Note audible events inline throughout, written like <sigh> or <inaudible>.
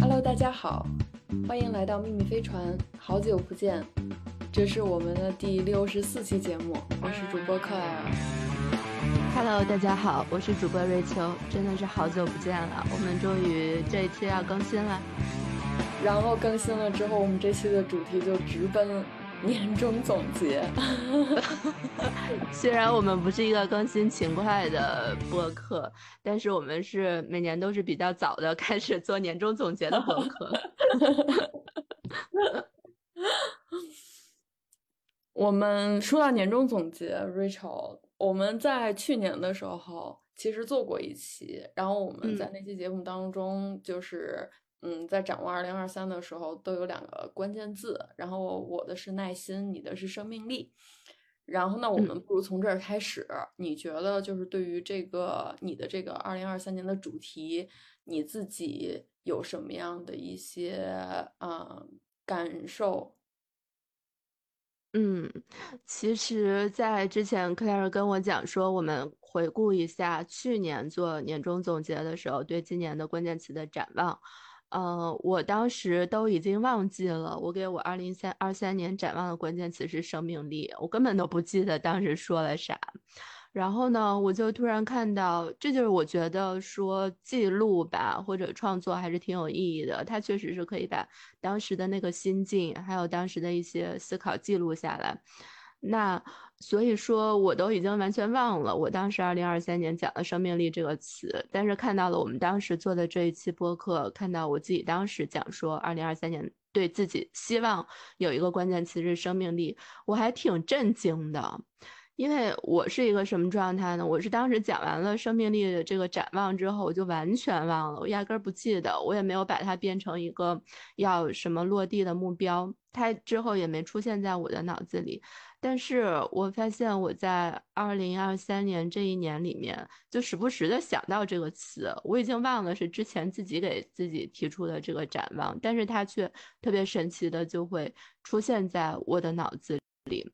Hello，大家好，欢迎来到秘密飞船，好久不见，这是我们的第六十四期节目，我是主播克莱尔。Hello，大家好，我是主播瑞秋，真的是好久不见了，我们终于这一期要更新了。然后更新了之后，我们这期的主题就直奔年终总结。<laughs> 虽然我们不是一个更新勤快的播客，但是我们是每年都是比较早的开始做年终总结的播客。<laughs> 我们说到年终总结，Rachel，我们在去年的时候其实做过一期，然后我们在那期节目当中就是。嗯，在展望二零二三的时候，都有两个关键字。然后我的是耐心，你的是生命力。然后呢，我们不如从这儿开始。你觉得就是对于这个你的这个二零二三年的主题，你自己有什么样的一些啊感受？嗯，其实，在之前克莱尔跟我讲说，我们回顾一下去年做年终总结的时候，对今年的关键词的展望。呃，我当时都已经忘记了，我给我二零三二三年展望的关键词是生命力，我根本都不记得当时说了啥。然后呢，我就突然看到，这就是我觉得说记录吧，或者创作还是挺有意义的。它确实是可以把当时的那个心境，还有当时的一些思考记录下来。那所以说，我都已经完全忘了我当时二零二三年讲的“生命力”这个词，但是看到了我们当时做的这一期播客，看到我自己当时讲说二零二三年对自己希望有一个关键词是“生命力”，我还挺震惊的。因为我是一个什么状态呢？我是当时讲完了生命力的这个展望之后，我就完全忘了，我压根儿不记得，我也没有把它变成一个要什么落地的目标，它之后也没出现在我的脑子里。但是我发现我在二零二三年这一年里面，就时不时的想到这个词，我已经忘了是之前自己给自己提出的这个展望，但是它却特别神奇的就会出现在我的脑子里。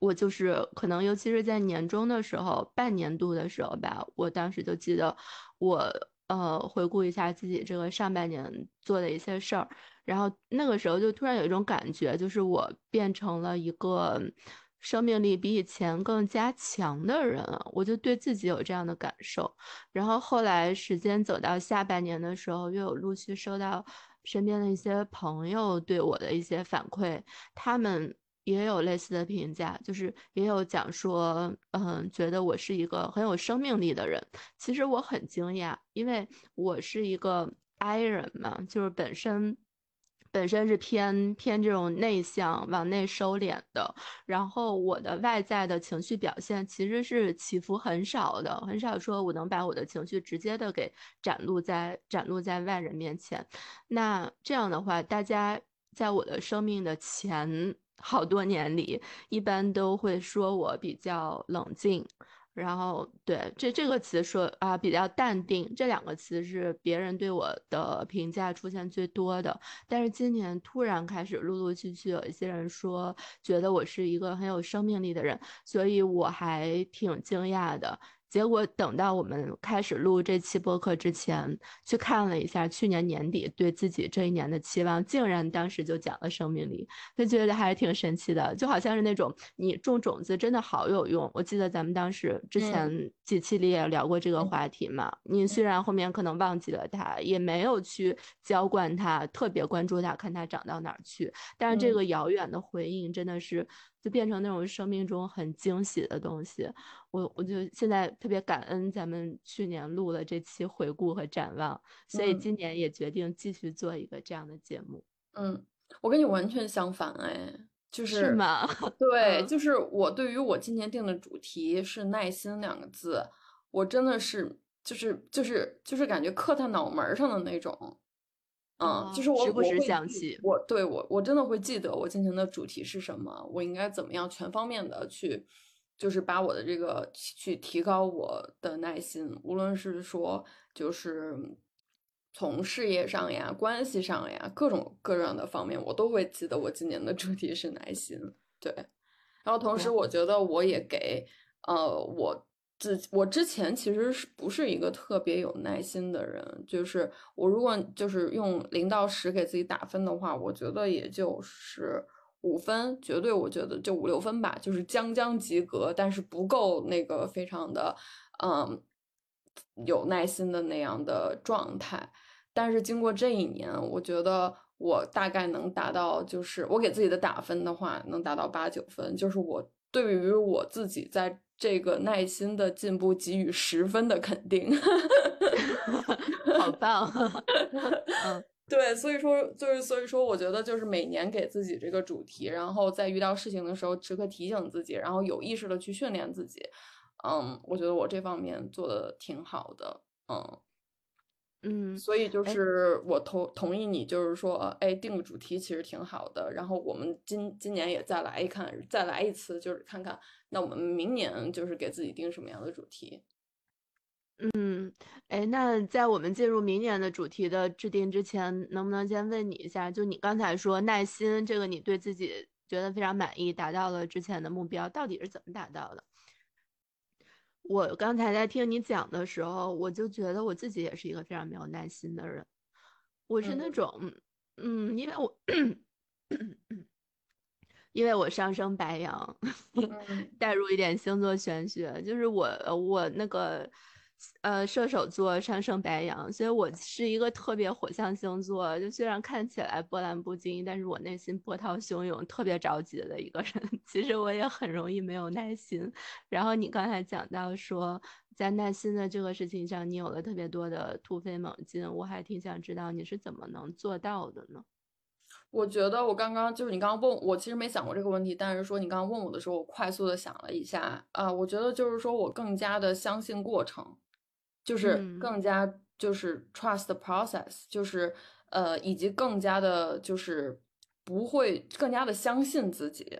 我就是可能，尤其是在年终的时候、半年度的时候吧，我当时就记得，我呃回顾一下自己这个上半年做的一些事儿，然后那个时候就突然有一种感觉，就是我变成了一个生命力比以前更加强的人，我就对自己有这样的感受。然后后来时间走到下半年的时候，又有陆续收到身边的一些朋友对我的一些反馈，他们。也有类似的评价，就是也有讲说，嗯，觉得我是一个很有生命力的人。其实我很惊讶，因为我是一个 I 人嘛，就是本身本身是偏偏这种内向、往内收敛的。然后我的外在的情绪表现其实是起伏很少的，很少说我能把我的情绪直接的给展露在展露在外人面前。那这样的话，大家在我的生命的前。好多年里，一般都会说我比较冷静，然后对这这个词说啊比较淡定，这两个词是别人对我的评价出现最多的。但是今年突然开始陆陆续续有一些人说，觉得我是一个很有生命力的人，所以我还挺惊讶的。结果等到我们开始录这期播客之前，去看了一下去年年底对自己这一年的期望，竟然当时就讲了生命力，就觉得还是挺神奇的，就好像是那种你种种子真的好有用。我记得咱们当时之前几期里也聊过这个话题嘛。你虽然后面可能忘记了它，也没有去浇灌它，特别关注它，看它长到哪儿去，但是这个遥远的回应真的是。就变成那种生命中很惊喜的东西，我我就现在特别感恩咱们去年录了这期回顾和展望，所以今年也决定继续做一个这样的节目。嗯，我跟你完全相反哎，就是是吗？<laughs> 对，就是我对于我今年定的主题是耐心两个字，我真的是就是就是就是感觉刻在脑门上的那种。嗯，就是我时不时想起，我对我我真的会记得我今天的主题是什么，我应该怎么样全方面的去，就是把我的这个去提高我的耐心，无论是说就是从事业上呀、关系上呀各种各样的方面，我都会记得我今年的主题是耐心。对，然后同时我觉得我也给呃我自我之前其实是不是一个特别有耐心的人？就是我如果就是用零到十给自己打分的话，我觉得也就是五分，绝对我觉得就五六分吧，就是将将及格，但是不够那个非常的嗯有耐心的那样的状态。但是经过这一年，我觉得我大概能达到，就是我给自己的打分的话，能达到八九分，就是我对于我自己在。这个耐心的进步给予十分的肯定，<laughs> 好棒！<laughs> 嗯，对，所以说就是所以说，我觉得就是每年给自己这个主题，然后在遇到事情的时候时刻提醒自己，然后有意识的去训练自己。嗯，我觉得我这方面做的挺好的。嗯。嗯，所以就是我同同意你，就是说，哎，定个主题其实挺好的。然后我们今今年也再来一看，再来一次，就是看看，那我们明年就是给自己定什么样的主题。嗯，哎，那在我们进入明年的主题的制定之前，能不能先问你一下，就你刚才说耐心这个，你对自己觉得非常满意，达到了之前的目标，到底是怎么达到的？我刚才在听你讲的时候，我就觉得我自己也是一个非常没有耐心的人。我是那种，嗯，因为我，因为我上升白羊，带入一点星座玄学，就是我，我那个。呃，射手座上升白羊，所以我是一个特别火象星座。就虽然看起来波澜不惊，但是我内心波涛汹涌，特别着急的一个人。<laughs> 其实我也很容易没有耐心。然后你刚才讲到说，在耐心的这个事情上，你有了特别多的突飞猛进，我还挺想知道你是怎么能做到的呢？我觉得我刚刚就是你刚刚问我，其实没想过这个问题，但是说你刚刚问我的时候，我快速的想了一下啊，我觉得就是说我更加的相信过程。就是更加就是 trust process，就是呃，以及更加的，就是不会更加的相信自己。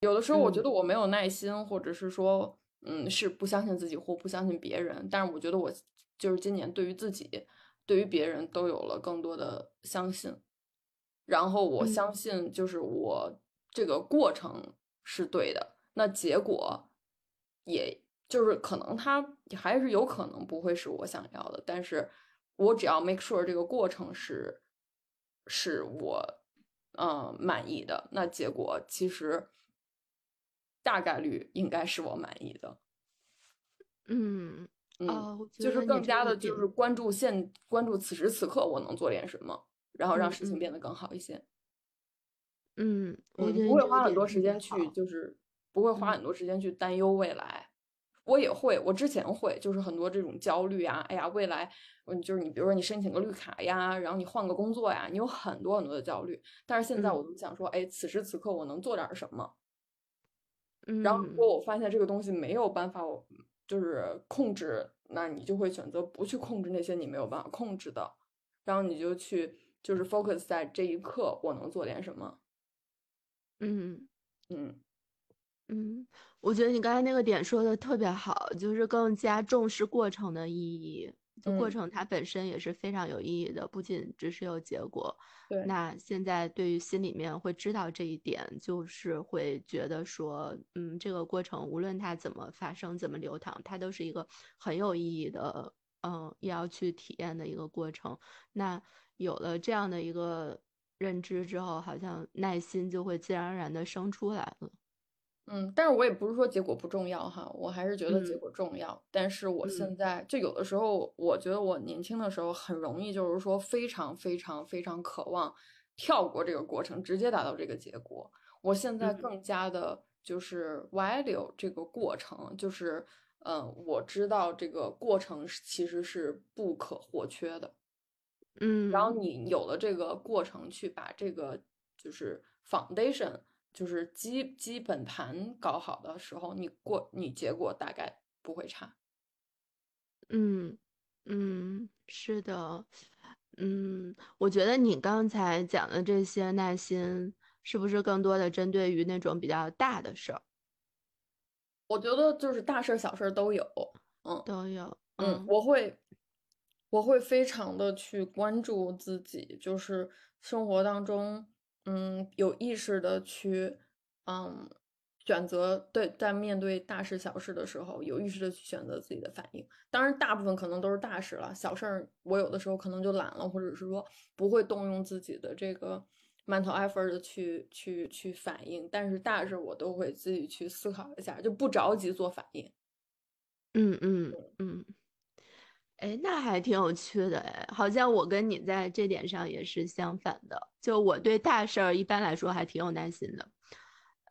有的时候我觉得我没有耐心，或者是说，嗯，是不相信自己或不相信别人。但是我觉得我就是今年对于自己、对于别人都有了更多的相信。然后我相信，就是我这个过程是对的，那结果也。就是可能他还是有可能不会是我想要的，但是我只要 make sure 这个过程是是我嗯满意的，那结果其实大概率应该是我满意的。嗯嗯，就是更加的就是关注现关注此时此刻我能做点什么，然后让事情变得更好一些。嗯，我不会花很多时间去，就是不会花很多时间去担忧未来。我也会，我之前会，就是很多这种焦虑啊，哎呀，未来，嗯，就是你比如说你申请个绿卡呀，然后你换个工作呀，你有很多很多的焦虑。但是现在我都想说，哎，此时此刻我能做点什么？然后如果我发现这个东西没有办法，我就是控制，那你就会选择不去控制那些你没有办法控制的，然后你就去就是 focus 在这一刻我能做点什么。嗯嗯。嗯，我觉得你刚才那个点说的特别好，就是更加重视过程的意义。就过程它本身也是非常有意义的，不仅只是有结果。对。那现在对于心里面会知道这一点，就是会觉得说，嗯，这个过程无论它怎么发生、怎么流淌，它都是一个很有意义的，嗯，也要去体验的一个过程。那有了这样的一个认知之后，好像耐心就会自然而然的生出来了。嗯，但是我也不是说结果不重要哈，我还是觉得结果重要。但是我现在就有的时候，我觉得我年轻的时候很容易，就是说非常非常非常渴望跳过这个过程，直接达到这个结果。我现在更加的就是 value 这个过程，就是嗯，我知道这个过程其实是不可或缺的。嗯，然后你有了这个过程，去把这个就是 foundation。就是基基本盘搞好的时候，你过你结果大概不会差。嗯嗯，是的，嗯，我觉得你刚才讲的这些耐心，是不是更多的针对于那种比较大的事儿？我觉得就是大事儿、小事儿都有，嗯，都有，嗯，我会我会非常的去关注自己，就是生活当中。嗯，有意识的去，嗯，选择对，在面对大事小事的时候，有意识的去选择自己的反应。当然，大部分可能都是大事了，小事儿我有的时候可能就懒了，或者是说不会动用自己的这个 mental effort 的去去去反应。但是大事我都会自己去思考一下，就不着急做反应。嗯嗯嗯。哎，那还挺有趣的哎，好像我跟你在这点上也是相反的。就我对大事儿一般来说还挺有耐心的。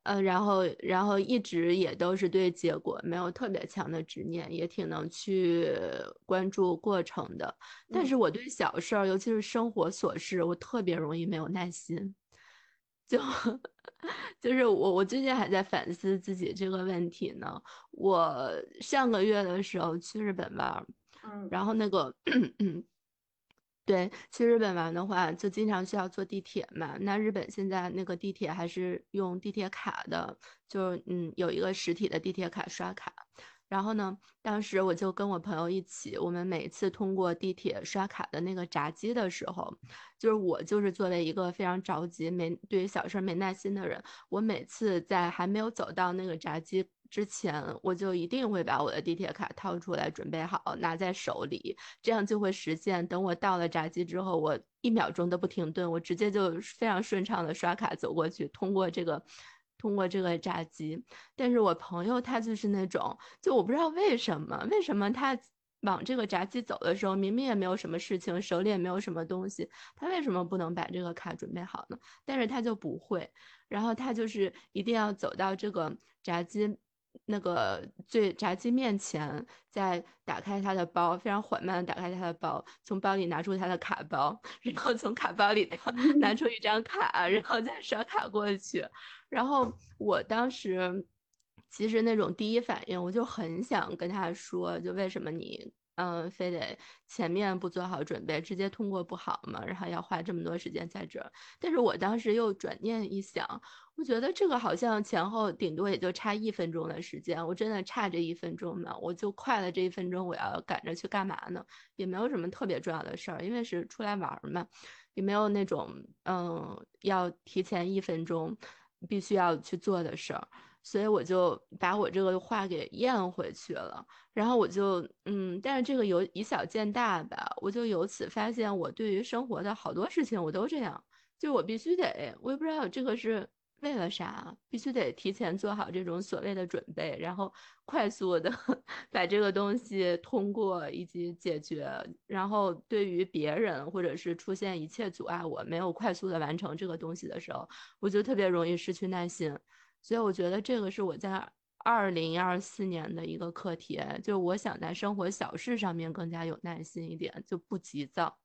呃，然后，然后一直也都是对结果没有特别强的执念，也挺能去关注过程的。但是我对小事儿，尤其是生活琐事，我特别容易没有耐心。就 <laughs> 就是我，我最近还在反思自己这个问题呢。我上个月的时候去日本玩，嗯，然后那个。<clears throat> 对，去日本玩的话，就经常需要坐地铁嘛。那日本现在那个地铁还是用地铁卡的，就嗯有一个实体的地铁卡刷卡。然后呢，当时我就跟我朋友一起，我们每次通过地铁刷卡的那个闸机的时候，就是我就是作为一个非常着急、没对于小事没耐心的人，我每次在还没有走到那个闸机之前，我就一定会把我的地铁卡掏出来，准备好拿在手里，这样就会实现。等我到了闸机之后，我一秒钟都不停顿，我直接就非常顺畅的刷卡走过去，通过这个。通过这个闸机，但是我朋友他就是那种，就我不知道为什么，为什么他往这个闸机走的时候，明明也没有什么事情，手里也没有什么东西，他为什么不能把这个卡准备好呢？但是他就不会，然后他就是一定要走到这个闸机。那个最炸鸡面前，再打开他的包，非常缓慢的打开他的包，从包里拿出他的卡包，<laughs> 然后从卡包里拿出一张卡，然后再刷卡过去。然后我当时其实那种第一反应，我就很想跟他说，就为什么你。嗯，非得前面不做好准备，直接通过不好吗？然后要花这么多时间在这儿。但是我当时又转念一想，我觉得这个好像前后顶多也就差一分钟的时间，我真的差这一分钟吗？我就快了这一分钟，我要赶着去干嘛呢？也没有什么特别重要的事儿，因为是出来玩嘛，也没有那种嗯要提前一分钟必须要去做的事儿。所以我就把我这个话给咽回去了，然后我就嗯，但是这个有以小见大吧，我就由此发现，我对于生活的好多事情我都这样，就我必须得，我也不知道这个是为了啥，必须得提前做好这种所谓的准备，然后快速的 <laughs> 把这个东西通过以及解决，然后对于别人或者是出现一切阻碍我没有快速的完成这个东西的时候，我就特别容易失去耐心。所以我觉得这个是我在二零二四年的一个课题，就我想在生活小事上面更加有耐心一点，就不急躁。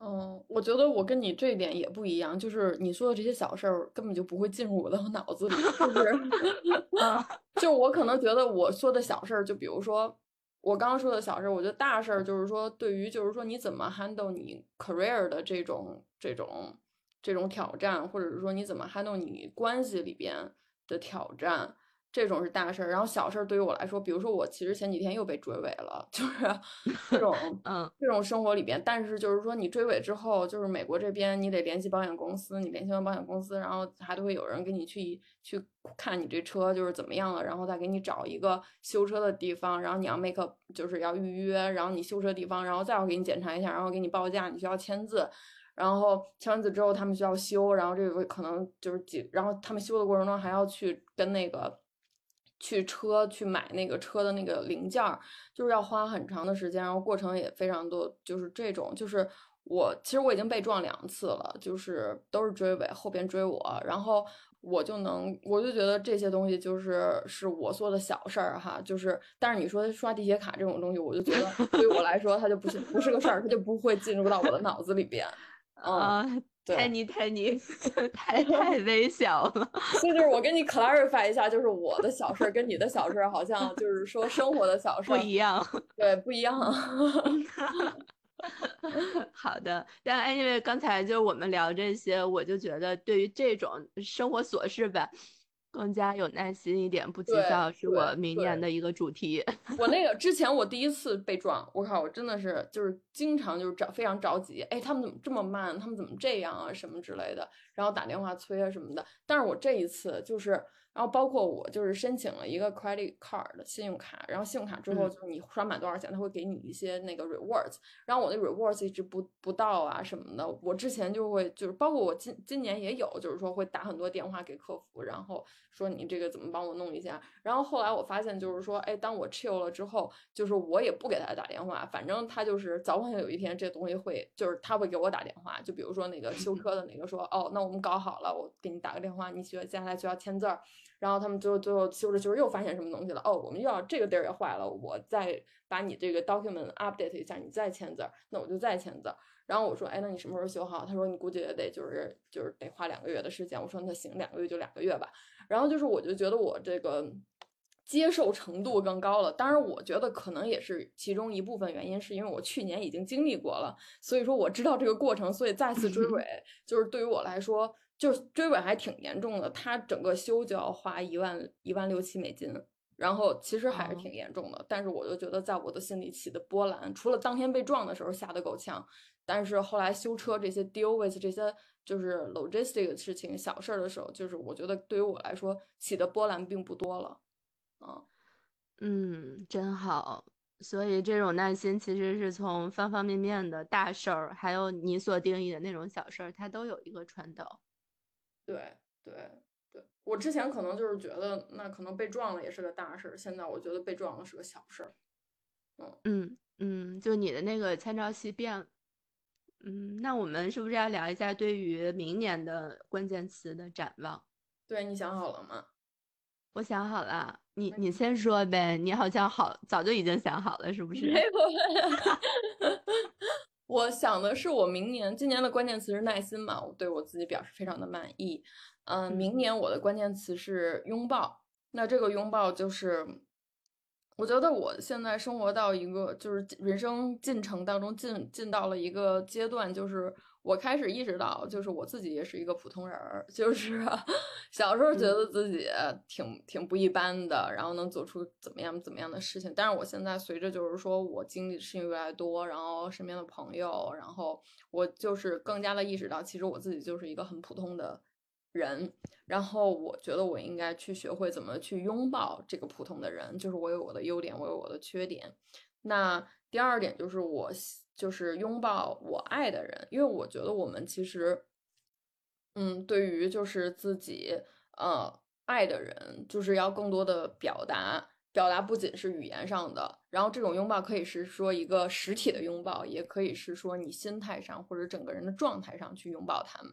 嗯，我觉得我跟你这一点也不一样，就是你说的这些小事儿根本就不会进入我的 <laughs> 脑子里，是不 <laughs> 是？就我可能觉得我说的小事儿，就比如说我刚刚说的小事儿，我觉得大事儿就是说对于就是说你怎么 handle 你 career 的这种这种这种挑战，或者是说你怎么 handle 你关系里边。的挑战，这种是大事儿。然后小事儿对于我来说，比如说我其实前几天又被追尾了，<laughs> 就是这种，<laughs> 嗯，这种生活里边。但是就是说你追尾之后，就是美国这边你得联系保险公司，你联系完保险公司，然后还都会有人给你去去看你这车就是怎么样了，然后再给你找一个修车的地方，然后你要 make 就是要预约，然后你修车地方，然后再要给你检查一下，然后给你报价，你需要签字。然后签完字之后，他们需要修，然后这个可能就是几，然后他们修的过程中还要去跟那个去车去买那个车的那个零件儿，就是要花很长的时间，然后过程也非常多，就是这种，就是我其实我已经被撞两次了，就是都是追尾，后边追我，然后我就能，我就觉得这些东西就是是我做的小事儿哈，就是但是你说刷地铁卡这种东西，我就觉得对于我来说，它就不是不是个事儿，它就不会进入到我的脑子里边。<laughs> 啊，<laughs> 太你太你太太微小了，所 <laughs> 以就是我跟你 clarify 一下，就是我的小事跟你的小事好像就是说生活的小事不一样，对，不一样。<laughs> 好的，但 anyway，刚才就我们聊这些，我就觉得对于这种生活琐事吧。更加有耐心一点，不急躁，是我明年的一个主题。我那个之前我第一次被撞，我靠，我真的是就是经常就是着非常着急，哎，他们怎么这么慢？他们怎么这样啊？什么之类的，然后打电话催啊什么的。但是我这一次就是，然后包括我就是申请了一个 credit card 的信用卡，然后信用卡之后就是你刷满多少钱，他会给你一些那个 rewards，然后我的 rewards 一直不不到啊什么的。我之前就会就是包括我今今年也有，就是说会打很多电话给客服，然后说你这个怎么帮我弄一下。然后后来我发现就是说，哎，当我 chill 了之后，就是我也不给他打电话，反正他就是早晚有一天这东西会就是他会给我打电话，就比如说那个修车的那个说，哦，那我们搞好了，我给你打个电话，你需要接下来需要签字儿。然后他们最后最后修着修着又发现什么东西了？哦，我们又要这个地儿也坏了，我再把你这个 document update 一下，你再签字，那我就再签字。然后我说，哎，那你什么时候修好？他说你估计也得就是就是得花两个月的时间。我说那行，两个月就两个月吧。然后就是我就觉得我这个接受程度更高了。当然，我觉得可能也是其中一部分原因，是因为我去年已经经历过了，所以说我知道这个过程，所以再次追尾 <laughs> 就是对于我来说。就是追尾还挺严重的，他整个修就要花一万一万六七美金，然后其实还是挺严重的。但是我就觉得，在我的心里起的波澜，除了当天被撞的时候吓得够呛，但是后来修车这些 deal with 这些就是 logistic 的事情小事儿的时候，就是我觉得对于我来说起的波澜并不多了。嗯嗯，真好。所以这种耐心其实是从方方面面的大事儿，还有你所定义的那种小事儿，它都有一个传导。对对对，我之前可能就是觉得那可能被撞了也是个大事儿，现在我觉得被撞了是个小事儿。嗯嗯嗯，就你的那个参照系变了。嗯，那我们是不是要聊一下对于明年的关键词的展望？对你想好了吗？我想好了，你你先说呗。你好像好早就已经想好了，是不 <laughs> 是？没有。<laughs> 我想的是，我明年今年的关键词是耐心嘛，我对我自己表示非常的满意。嗯，明年我的关键词是拥抱。那这个拥抱就是，我觉得我现在生活到一个就是人生进程当中进进到了一个阶段，就是。我开始意识到，就是我自己也是一个普通人儿，就是小时候觉得自己挺挺不一般的，然后能做出怎么样怎么样的事情。但是我现在随着就是说我经历的事情越来越多，然后身边的朋友，然后我就是更加的意识到，其实我自己就是一个很普通的人。然后我觉得我应该去学会怎么去拥抱这个普通的人，就是我有我的优点，我有我的缺点。那第二点就是我。就是拥抱我爱的人，因为我觉得我们其实，嗯，对于就是自己呃爱的人，就是要更多的表达，表达不仅是语言上的，然后这种拥抱可以是说一个实体的拥抱，也可以是说你心态上或者整个人的状态上去拥抱他们。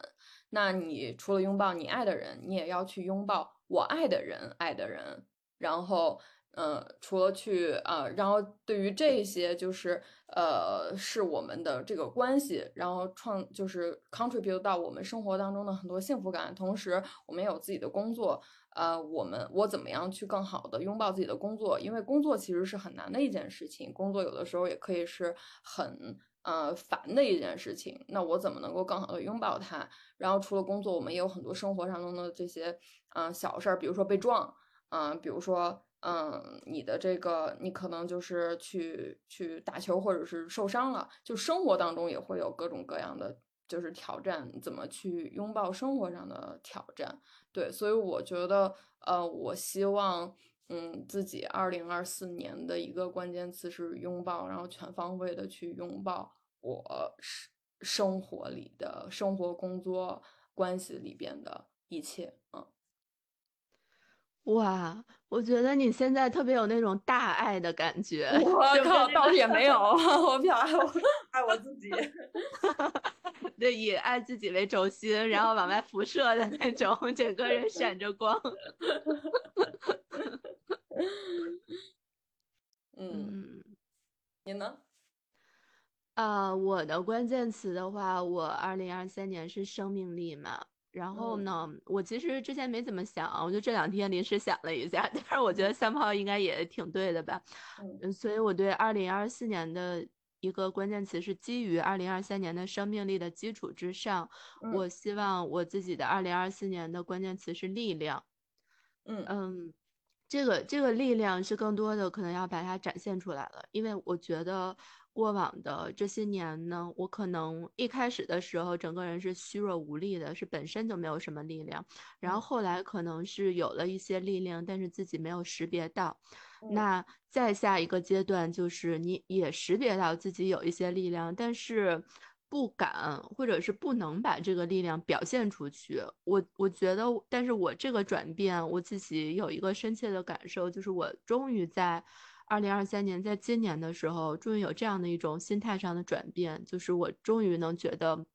那你除了拥抱你爱的人，你也要去拥抱我爱的人爱的人，然后。嗯，除了去啊，然后对于这些就是呃，是我们的这个关系，然后创就是 contribute 到我们生活当中的很多幸福感。同时，我们也有自己的工作，呃，我们我怎么样去更好的拥抱自己的工作？因为工作其实是很难的一件事情，工作有的时候也可以是很呃烦的一件事情。那我怎么能够更好的拥抱它？然后除了工作，我们也有很多生活当中的这些嗯小事儿，比如说被撞，嗯，比如说。嗯，你的这个，你可能就是去去打球，或者是受伤了，就生活当中也会有各种各样的就是挑战，怎么去拥抱生活上的挑战？对，所以我觉得，呃，我希望，嗯，自己二零二四年的一个关键词是拥抱，然后全方位的去拥抱我生生活里的生活、工作关系里边的一切，嗯。哇，我觉得你现在特别有那种大爱的感觉。我靠，倒是也没有，<laughs> 我比较爱我 <laughs> 爱我自己。<laughs> 对，以爱自己为轴心，然后往外辐射的那种，整个人闪着光。嗯，你呢？啊，我的关键词的话，我二零二三年是生命力嘛。然后呢，我其实之前没怎么想，我就这两天临时想了一下，但是我觉得三炮应该也挺对的吧，嗯，所以我对二零二四年的一个关键词是基于二零二三年的生命力的基础之上，我希望我自己的二零二四年的关键词是力量，嗯。嗯，这个这个力量是更多的可能要把它展现出来了，因为我觉得过往的这些年呢，我可能一开始的时候整个人是虚弱无力的，是本身就没有什么力量，然后后来可能是有了一些力量，但是自己没有识别到。那再下一个阶段就是你也识别到自己有一些力量，但是不敢或者是不能把这个力量表现出去。我我觉得，但是我这个转变，我自己有一个深切的感受，就是我终于在。二零二三年，在今年的时候，终于有这样的一种心态上的转变，就是我终于能觉得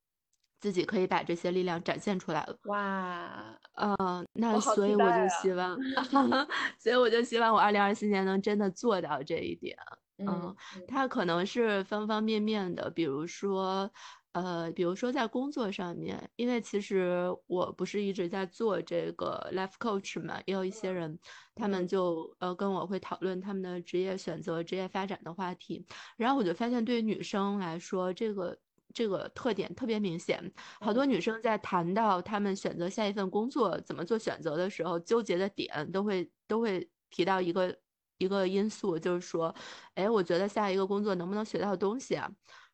自己可以把这些力量展现出来了。哇，呃，那所以我就希望，<laughs> 所以我就希望我二零二四年能真的做到这一点。嗯，它可能是方方面面的，比如说。呃，比如说在工作上面，因为其实我不是一直在做这个 life coach 嘛，也有一些人，他们就呃跟我会讨论他们的职业选择、职业发展的话题。然后我就发现，对于女生来说，这个这个特点特别明显。好多女生在谈到她们选择下一份工作怎么做选择的时候，纠结的点都会都会提到一个一个因素，就是说，哎，我觉得下一个工作能不能学到东西啊？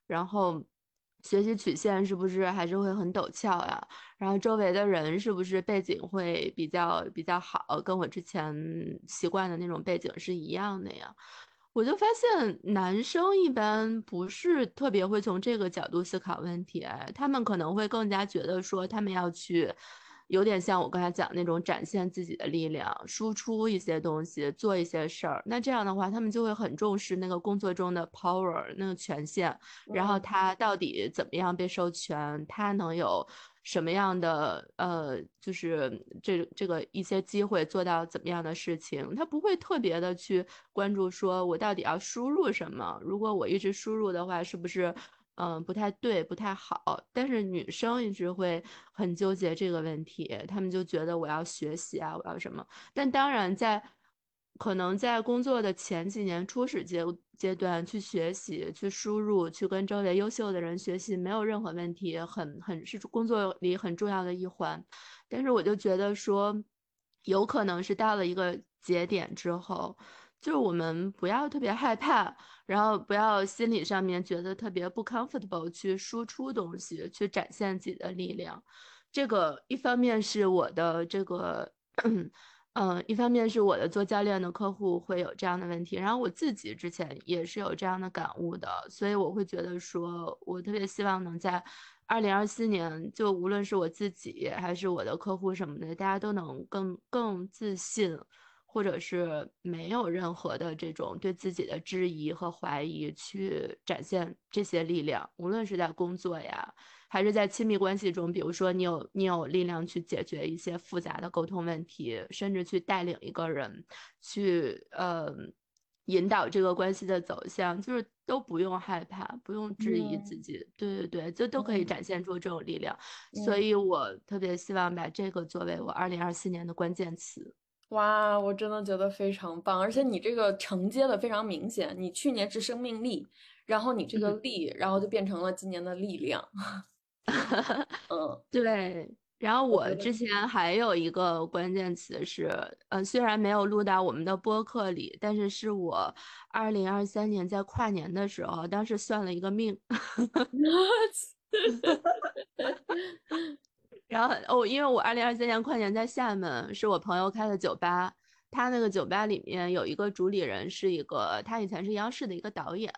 然后。学习曲线是不是还是会很陡峭呀？然后周围的人是不是背景会比较比较好，跟我之前习惯的那种背景是一样的呀？我就发现男生一般不是特别会从这个角度思考问题，他们可能会更加觉得说他们要去。有点像我刚才讲那种展现自己的力量，输出一些东西，做一些事儿。那这样的话，他们就会很重视那个工作中的 power 那个权限，然后他到底怎么样被授权，他能有什么样的呃，就是这这个一些机会做到怎么样的事情，他不会特别的去关注说我到底要输入什么。如果我一直输入的话，是不是？嗯，不太对，不太好。但是女生一直会很纠结这个问题，她们就觉得我要学习啊，我要什么。但当然，在可能在工作的前几年初始阶阶段去学习、去输入、去跟周围优秀的人学习，没有任何问题，很很是工作里很重要的一环。但是我就觉得说，有可能是到了一个节点之后。就是我们不要特别害怕，然后不要心理上面觉得特别不 comfortable 去输出东西，去展现自己的力量。这个一方面是我的这个，嗯，<clears throat> 一方面是我的做教练的客户会有这样的问题，然后我自己之前也是有这样的感悟的，所以我会觉得说，我特别希望能在二零二四年，就无论是我自己还是我的客户什么的，大家都能更更自信。或者是没有任何的这种对自己的质疑和怀疑，去展现这些力量，无论是在工作呀，还是在亲密关系中，比如说你有你有力量去解决一些复杂的沟通问题，甚至去带领一个人去呃引导这个关系的走向，就是都不用害怕，不用质疑自己，对对对，就都可以展现出这种力量。所以我特别希望把这个作为我二零二四年的关键词。哇，我真的觉得非常棒，而且你这个承接的非常明显。你去年是生命力，然后你这个力，然后就变成了今年的力量。<laughs> 嗯，对。然后我之前还有一个关键词是，呃，虽然没有录到我们的播客里，但是是我二零二三年在跨年的时候，当时算了一个命。<laughs> <laughs> 然后哦，因为我二零二三年跨年在厦门，是我朋友开的酒吧。他那个酒吧里面有一个主理人，是一个他以前是央视的一个导演，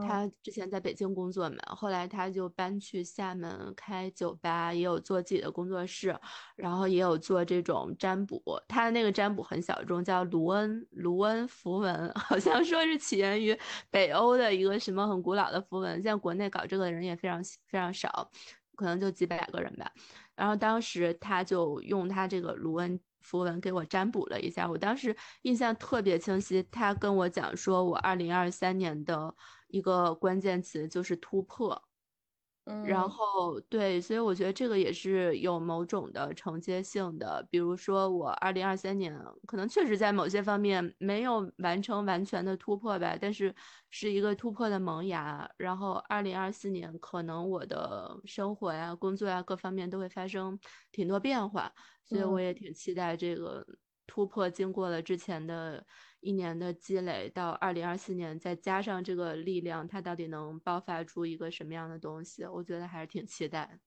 他之前在北京工作嘛，后来他就搬去厦门开酒吧，也有做自己的工作室，然后也有做这种占卜。他的那个占卜很小众，叫卢恩卢恩符文，<laughs> 好像说是起源于北欧的一个什么很古老的符文，现在国内搞这个的人也非常非常少，可能就几百个人吧。然后当时他就用他这个卢恩符文给我占卜了一下，我当时印象特别清晰。他跟我讲说，我二零二三年的一个关键词就是突破。然后对，所以我觉得这个也是有某种的承接性的。比如说，我二零二三年可能确实在某些方面没有完成完全的突破吧，但是是一个突破的萌芽。然后二零二四年可能我的生活呀、工作呀各方面都会发生挺多变化，所以我也挺期待这个突破。经过了之前的。一年的积累到二零二四年，再加上这个力量，它到底能爆发出一个什么样的东西？我觉得还是挺期待。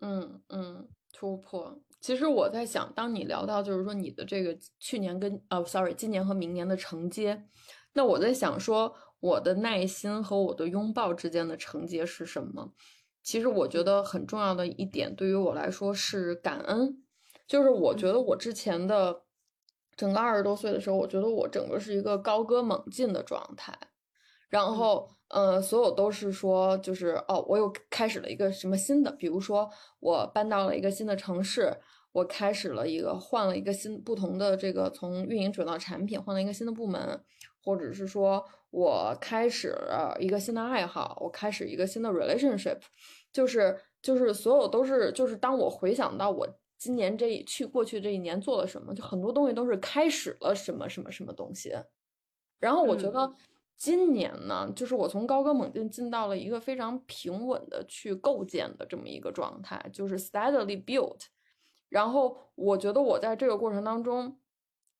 嗯嗯，突破。其实我在想，当你聊到就是说你的这个去年跟呃，sorry，今年和明年的承接，那我在想说，我的耐心和我的拥抱之间的承接是什么？其实我觉得很重要的一点，对于我来说是感恩。就是我觉得我之前的整个二十多岁的时候，我觉得我整个是一个高歌猛进的状态，然后呃，所有都是说就是哦，我又开始了一个什么新的，比如说我搬到了一个新的城市，我开始了一个换了一个新不同的这个从运营转到产品，换了一个新的部门，或者是说我开始一个新的爱好，我开始一个新的 relationship，就是就是所有都是就是当我回想到我。今年这一去过去这一年做了什么？就很多东西都是开始了什么什么什么东西。然后我觉得今年呢，就是我从高歌猛进进到了一个非常平稳的去构建的这么一个状态，就是 steadily built。然后我觉得我在这个过程当中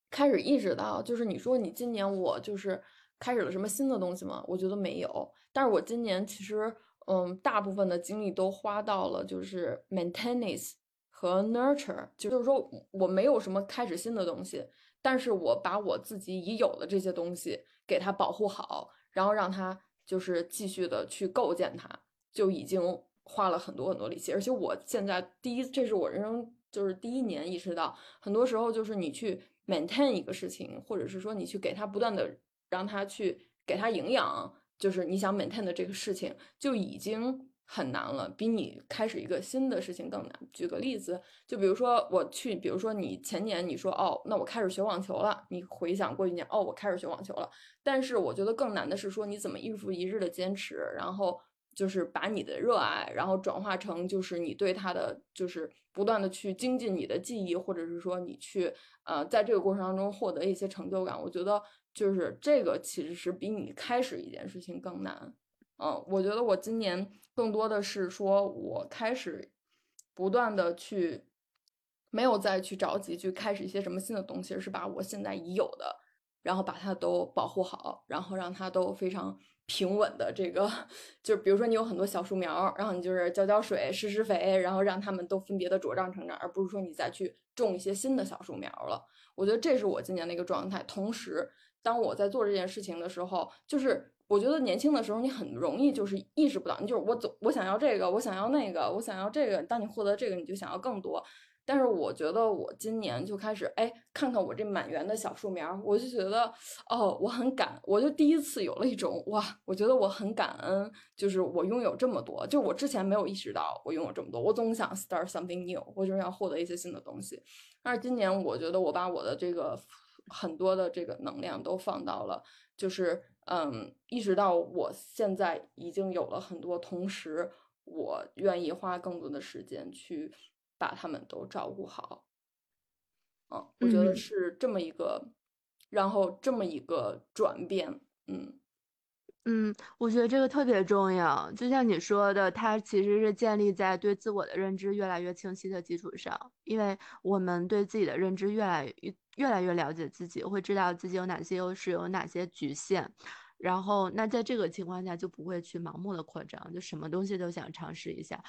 开始意识到，就是你说你今年我就是开始了什么新的东西吗？我觉得没有。但是我今年其实嗯，大部分的精力都花到了就是 maintenance。和 nurture，就是说我没有什么开始新的东西，但是我把我自己已有的这些东西给它保护好，然后让它就是继续的去构建它，就已经花了很多很多力气。而且我现在第一，这是我人生就是第一年意识到，很多时候就是你去 maintain 一个事情，或者是说你去给它不断的让它去给它营养，就是你想 maintain 的这个事情就已经。很难了，比你开始一个新的事情更难。举个例子，就比如说我去，比如说你前年你说哦，那我开始学网球了。你回想过一年，哦，我开始学网球了。但是我觉得更难的是说你怎么日复一日的坚持，然后就是把你的热爱，然后转化成就是你对它的就是不断的去精进你的技艺，或者是说你去呃在这个过程当中获得一些成就感。我觉得就是这个其实是比你开始一件事情更难。嗯，我觉得我今年。更多的是说，我开始不断的去，没有再去着急去开始一些什么新的东西，而是把我现在已有的，然后把它都保护好，然后让它都非常平稳的这个，<laughs> 就比如说你有很多小树苗，然后你就是浇浇水、施施肥，然后让它们都分别的茁壮成长，而不是说你再去种一些新的小树苗了。我觉得这是我今年的一个状态。同时，当我在做这件事情的时候，就是。我觉得年轻的时候你很容易就是意识不到，你就是我总我想要这个，我想要那个，我想要这个。当你获得这个，你就想要更多。但是我觉得我今年就开始，哎，看看我这满园的小树苗，我就觉得，哦，我很感，我就第一次有了一种哇，我觉得我很感恩，就是我拥有这么多，就我之前没有意识到我拥有这么多，我总想 start something new，我就是要获得一些新的东西。但是今年我觉得我把我的这个很多的这个能量都放到了，就是。嗯，意识到我现在已经有了很多，同时我愿意花更多的时间去把他们都照顾好。嗯，我觉得是这么一个，然后这么一个转变。嗯嗯，我觉得这个特别重要。就像你说的，它其实是建立在对自我的认知越来越清晰的基础上，因为我们对自己的认知越来越。越来越了解自己，会知道自己有哪些优势，有哪些局限，然后那在这个情况下就不会去盲目的扩张，就什么东西都想尝试一下，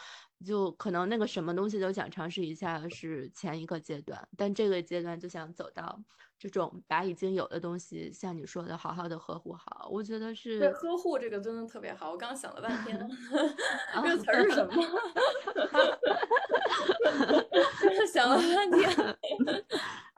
就可能那个什么东西都想尝试一下是前一个阶段，但这个阶段就想走到这种把已经有的东西，像你说的，好好的呵护好，我觉得是对呵护这个真的特别好，我刚刚想了半天，<laughs> 这个词儿是什么？<laughs> <laughs> 想了半天。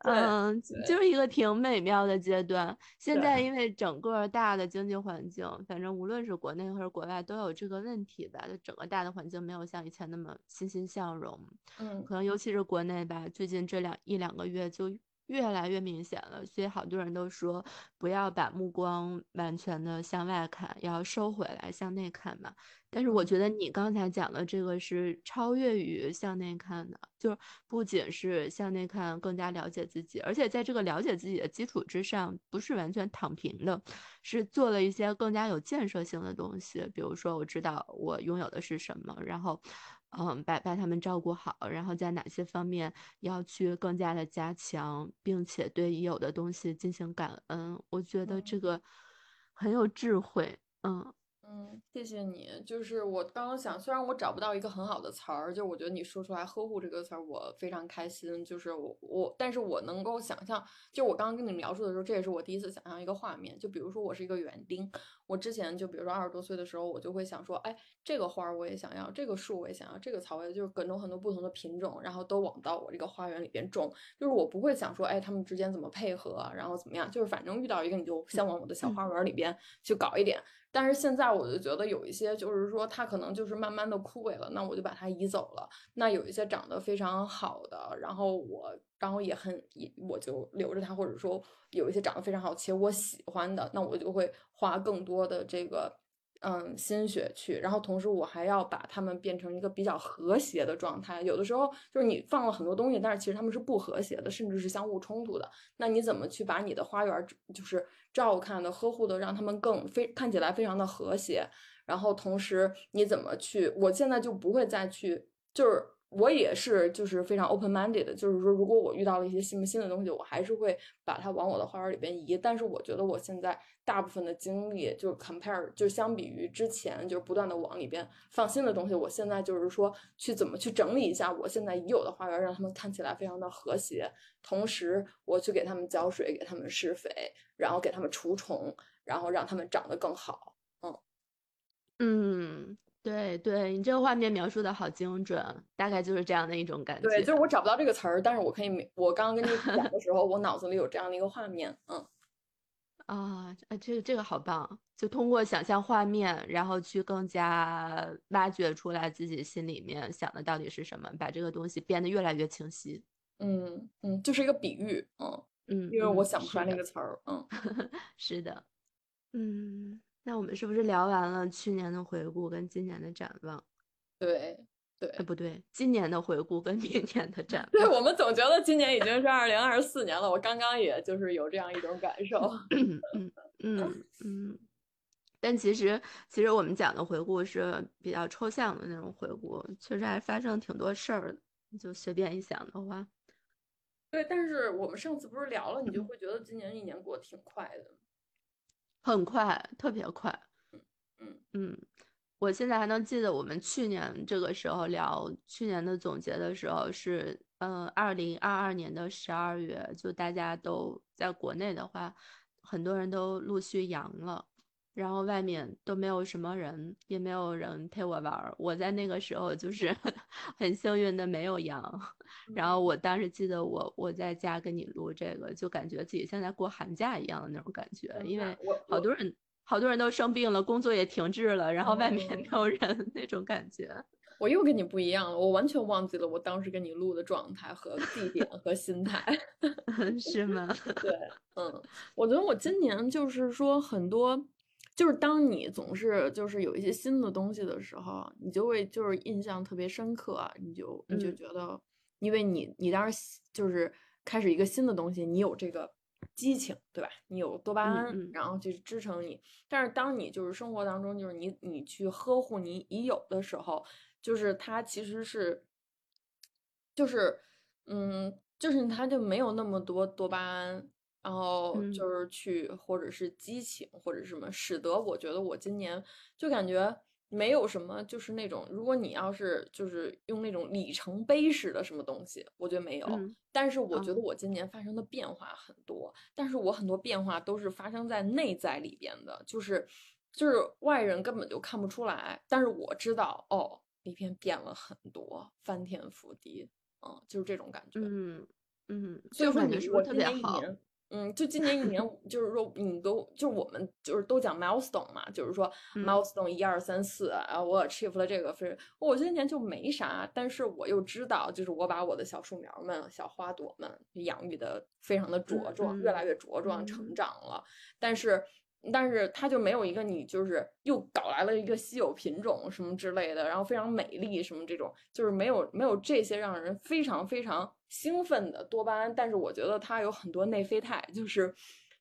嗯，就是一个挺美妙的阶段。现在因为整个大的经济环境，反正无论是国内还是国外都有这个问题吧，就整个大的环境没有像以前那么欣欣向荣。嗯，可能尤其是国内吧，最近这两一两个月就越来越明显了。所以好多人都说，不要把目光完全的向外看，要收回来向内看嘛。但是我觉得你刚才讲的这个是超越于向内看的。就不仅是向内看，更加了解自己，而且在这个了解自己的基础之上，不是完全躺平的，是做了一些更加有建设性的东西。比如说，我知道我拥有的是什么，然后，嗯，把把他们照顾好，然后在哪些方面要去更加的加强，并且对已有的东西进行感恩。我觉得这个很有智慧，嗯。嗯，谢谢你。就是我刚刚想，虽然我找不到一个很好的词儿，就我觉得你说出来“呵护”这个词儿，我非常开心。就是我我，但是我能够想象，就我刚刚跟你描述的时候，这也是我第一次想象一个画面。就比如说我是一个园丁，我之前就比如说二十多岁的时候，我就会想说，哎，这个花儿我也想要，这个树我也想要，这个草我也就是各种很多不同的品种，然后都往到我这个花园里边种。就是我不会想说，哎，他们之间怎么配合，然后怎么样，就是反正遇到一个你就先往我的小花园里边去搞一点。但是现在我就觉得有一些，就是说它可能就是慢慢的枯萎了，那我就把它移走了。那有一些长得非常好的，然后我，然后也很也我就留着它，或者说有一些长得非常好且我喜欢的，那我就会花更多的这个。嗯，心血去，然后同时我还要把它们变成一个比较和谐的状态。有的时候就是你放了很多东西，但是其实它们是不和谐的，甚至是相互冲突的。那你怎么去把你的花园就是照看的、呵护的，让他们更非看起来非常的和谐？然后同时你怎么去？我现在就不会再去，就是。我也是，就是非常 open minded 的，就是说，如果我遇到了一些新不新的东西，我还是会把它往我的花园里边移。但是我觉得我现在大部分的精力，就是 compare，就相比于之前，就是不断的往里边放新的东西，我现在就是说去怎么去整理一下我现在已有的花园，让他们看起来非常的和谐。同时，我去给他们浇水，给他们施肥，然后给他们除虫，然后让他们长得更好。嗯嗯。对对，你这个画面描述的好精准，大概就是这样的一种感觉。对，就是我找不到这个词儿，但是我可以，我刚刚跟你 <laughs> 讲的时候，我脑子里有这样的一个画面。嗯，啊，这个这个好棒，就通过想象画面，然后去更加挖掘出来自己心里面想的到底是什么，把这个东西变得越来越清晰。嗯嗯，就是一个比喻。嗯嗯，因为我想不出来那个词儿。嗯，<laughs> 是的。嗯。那我们是不是聊完了去年的回顾跟今年的展望？对对，哎不对，今年的回顾跟明年的展望。对我们总觉得今年已经是二零二四年了，我刚刚也就是有这样一种感受。<coughs> 嗯嗯嗯，但其实其实我们讲的回顾是比较抽象的那种回顾，确实还发生挺多事儿的。就随便一想的话，对，但是我们上次不是聊了，你就会觉得今年一年过得挺快的。很快，特别快。嗯嗯我现在还能记得我们去年这个时候聊去年的总结的时候是，嗯，二零二二年的十二月，就大家都在国内的话，很多人都陆续阳了。然后外面都没有什么人，也没有人陪我玩儿。我在那个时候就是 <laughs> 很幸运的没有阳。然后我当时记得我我在家跟你录这个，就感觉自己像在过寒假一样的那种感觉，因为好多人好多人都生病了，工作也停滞了，然后外面没有人那种感觉。我又跟你不一样了，我完全忘记了我当时跟你录的状态和地点和心态，<laughs> 是吗？<laughs> 对，嗯，我觉得我今年就是说很多。就是当你总是就是有一些新的东西的时候，你就会就是印象特别深刻，你就你就觉得，因为你你当时就是开始一个新的东西，你有这个激情，对吧？你有多巴胺，然后去支撑你。但是当你就是生活当中就是你你去呵护你已有的时候，就是它其实是，就是嗯，就是它就没有那么多多巴胺。然后就是去，或者是激情，或者什么，使得我觉得我今年就感觉没有什么，就是那种，如果你要是就是用那种里程碑式的什么东西，我觉得没有。但是我觉得我今年发生的变化很多，但是我很多变化都是发生在内在里边的，就是就是外人根本就看不出来，但是我知道哦，里边变了很多，翻天覆地，嗯，就是这种感觉。嗯嗯，所以说你我特别好。嗯，就今年一年，就是说你都就我们就是都讲 milestone 嘛，就是说 milestone 一二三四啊，我 achieve 了这个，非我今年就没啥，但是我又知道，就是我把我的小树苗们、小花朵们养育的非常的茁壮，越来越茁壮成长了。但是，但是它就没有一个你就是又搞来了一个稀有品种什么之类的，然后非常美丽什么这种，就是没有没有这些让人非常非常兴奋的多巴胺。但是我觉得它有很多内啡肽，就是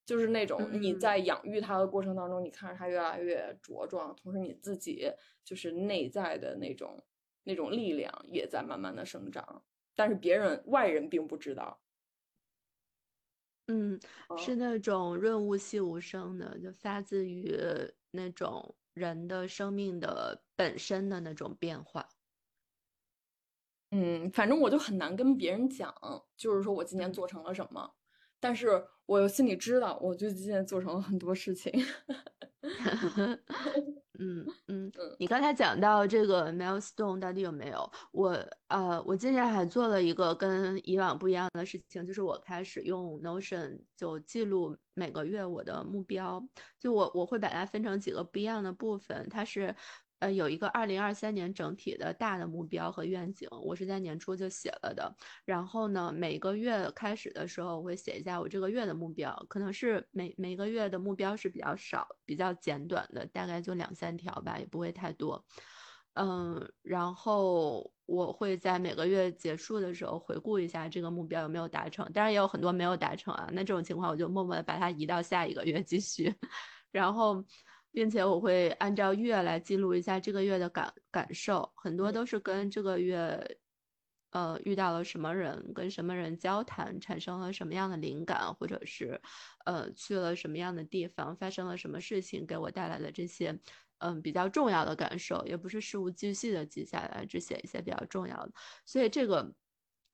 就是那种你在养育它的过程当中，你看着它越来越茁壮，同时你自己就是内在的那种那种力量也在慢慢的生长，但是别人外人并不知道。嗯，是那种润物细无声的，就发自于那种人的生命的本身的那种变化。嗯，反正我就很难跟别人讲，就是说我今年做成了什么，但是我心里知道，我就今年做成了很多事情。<laughs> <laughs> 嗯嗯，你刚才讲到这个 milestone 到底有没有？我呃，我今年还做了一个跟以往不一样的事情，就是我开始用 Notion 就记录每个月我的目标，就我我会把它分成几个不一样的部分，它是。呃，有一个二零二三年整体的大的目标和愿景，我是在年初就写了的。然后呢，每个月开始的时候，我会写一下我这个月的目标，可能是每每个月的目标是比较少、比较简短的，大概就两三条吧，也不会太多。嗯，然后我会在每个月结束的时候回顾一下这个目标有没有达成，当然也有很多没有达成啊。那这种情况，我就默默的把它移到下一个月继续，<laughs> 然后。并且我会按照月来记录一下这个月的感感受，很多都是跟这个月，呃，遇到了什么人，跟什么人交谈，产生了什么样的灵感，或者是，呃，去了什么样的地方，发生了什么事情，给我带来的这些，嗯，比较重要的感受，也不是事无巨细的记下来，只写一些比较重要的，所以这个。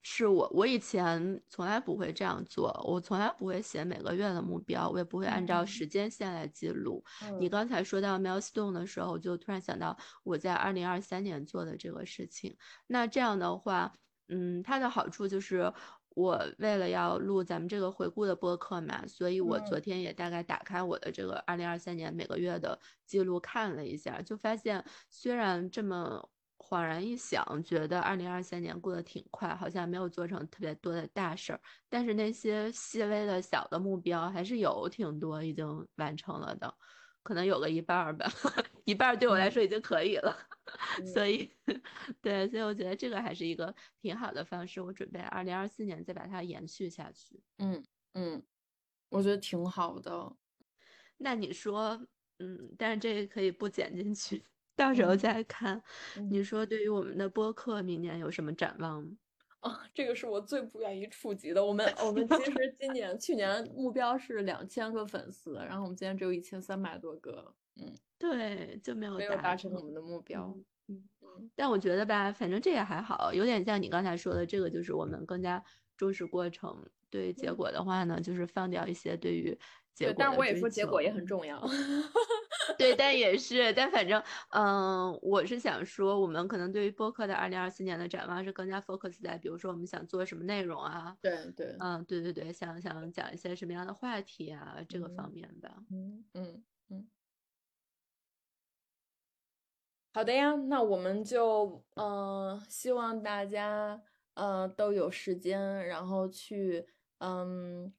是我，我以前从来不会这样做，我从来不会写每个月的目标，我也不会按照时间线来记录。你刚才说到 milestone 的时候，我就突然想到我在二零二三年做的这个事情。那这样的话，嗯，它的好处就是我为了要录咱们这个回顾的播客嘛，所以我昨天也大概打开我的这个二零二三年每个月的记录看了一下，就发现虽然这么。恍然一想，觉得二零二三年过得挺快，好像没有做成特别多的大事儿，但是那些细微的小的目标还是有挺多已经完成了的，可能有个一半儿吧，<laughs> 一半儿对我来说已经可以了，<laughs> 所以，对，所以我觉得这个还是一个挺好的方式，我准备二零二四年再把它延续下去。嗯嗯，我觉得挺好的。那你说，嗯，但是这个可以不剪进去。到时候再看。你说对于我们的播客，明年有什么展望吗？啊，这个是我最不愿意触及的。我们 <laughs> 我们其实今年去年目标是两千个粉丝，然后我们今年只有一千三百多个。嗯，对，就没有没有达成我们的目标。嗯嗯，但我觉得吧，反正这也还好，有点像你刚才说的，这个就是我们更加重视过程。对结果的话呢，就是放掉一些对于结果。但是我也说结果也很重要。<laughs> 对，但也是，但反正，嗯，我是想说，我们可能对于播客的二零二四年的展望是更加 focus 在，比如说我们想做什么内容啊，对对，嗯，对对对，想想讲一些什么样的话题啊，这个方面吧。嗯嗯嗯。好的呀，那我们就，嗯，希望大家，呃，都有时间，然后去，嗯。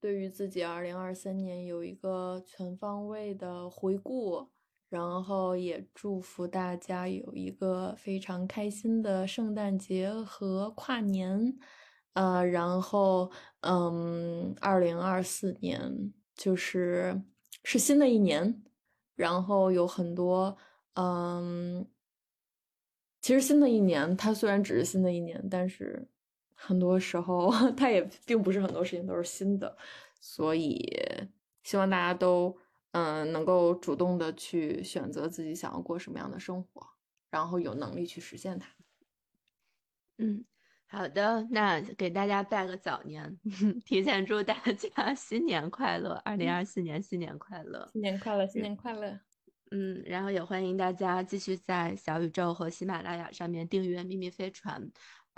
对于自己二零二三年有一个全方位的回顾，然后也祝福大家有一个非常开心的圣诞节和跨年，呃，然后嗯，二零二四年就是是新的一年，然后有很多嗯，其实新的一年它虽然只是新的一年，但是。很多时候，<laughs> 它也并不是很多事情都是新的，所以希望大家都嗯能够主动的去选择自己想要过什么样的生活，然后有能力去实现它。嗯，好的，那给大家拜个早年，<laughs> 提前祝大家新年快乐，二零二四年新年快乐，新年快乐，新年快乐。嗯，然后也欢迎大家继续在小宇宙和喜马拉雅上面订阅《秘密飞船》。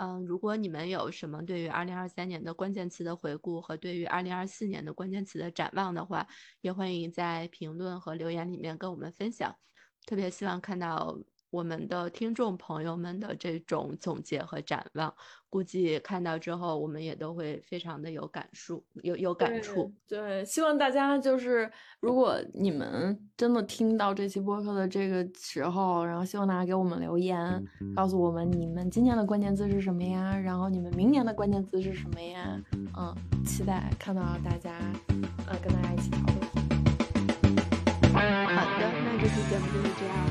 嗯，如果你们有什么对于二零二三年的关键词的回顾和对于二零二四年的关键词的展望的话，也欢迎在评论和留言里面跟我们分享。特别希望看到我们的听众朋友们的这种总结和展望，估计看到之后，我们也都会非常的有感触，有有感触。对，希望大家就是，如果你们真的听到这期播客的这个时候，然后希望大家给我们留言，告诉我们你们今年的关键字是什么呀？然后你们明年的关键字是什么呀？嗯，期待看到大家，呃，跟大家一起讨论。好的，那这期节目就是这样。